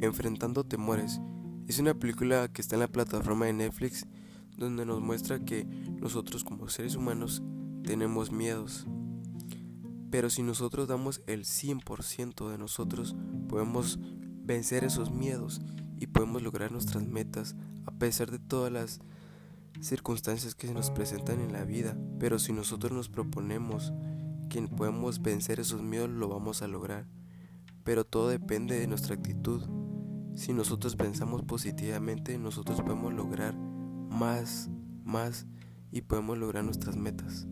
Enfrentando Temores. Es una película que está en la plataforma de Netflix donde nos muestra que nosotros como seres humanos tenemos miedos. Pero si nosotros damos el 100% de nosotros, podemos vencer esos miedos y podemos lograr nuestras metas a pesar de todas las circunstancias que se nos presentan en la vida. Pero si nosotros nos proponemos que podemos vencer esos miedos, lo vamos a lograr. Pero todo depende de nuestra actitud. Si nosotros pensamos positivamente, nosotros podemos lograr más, más y podemos lograr nuestras metas.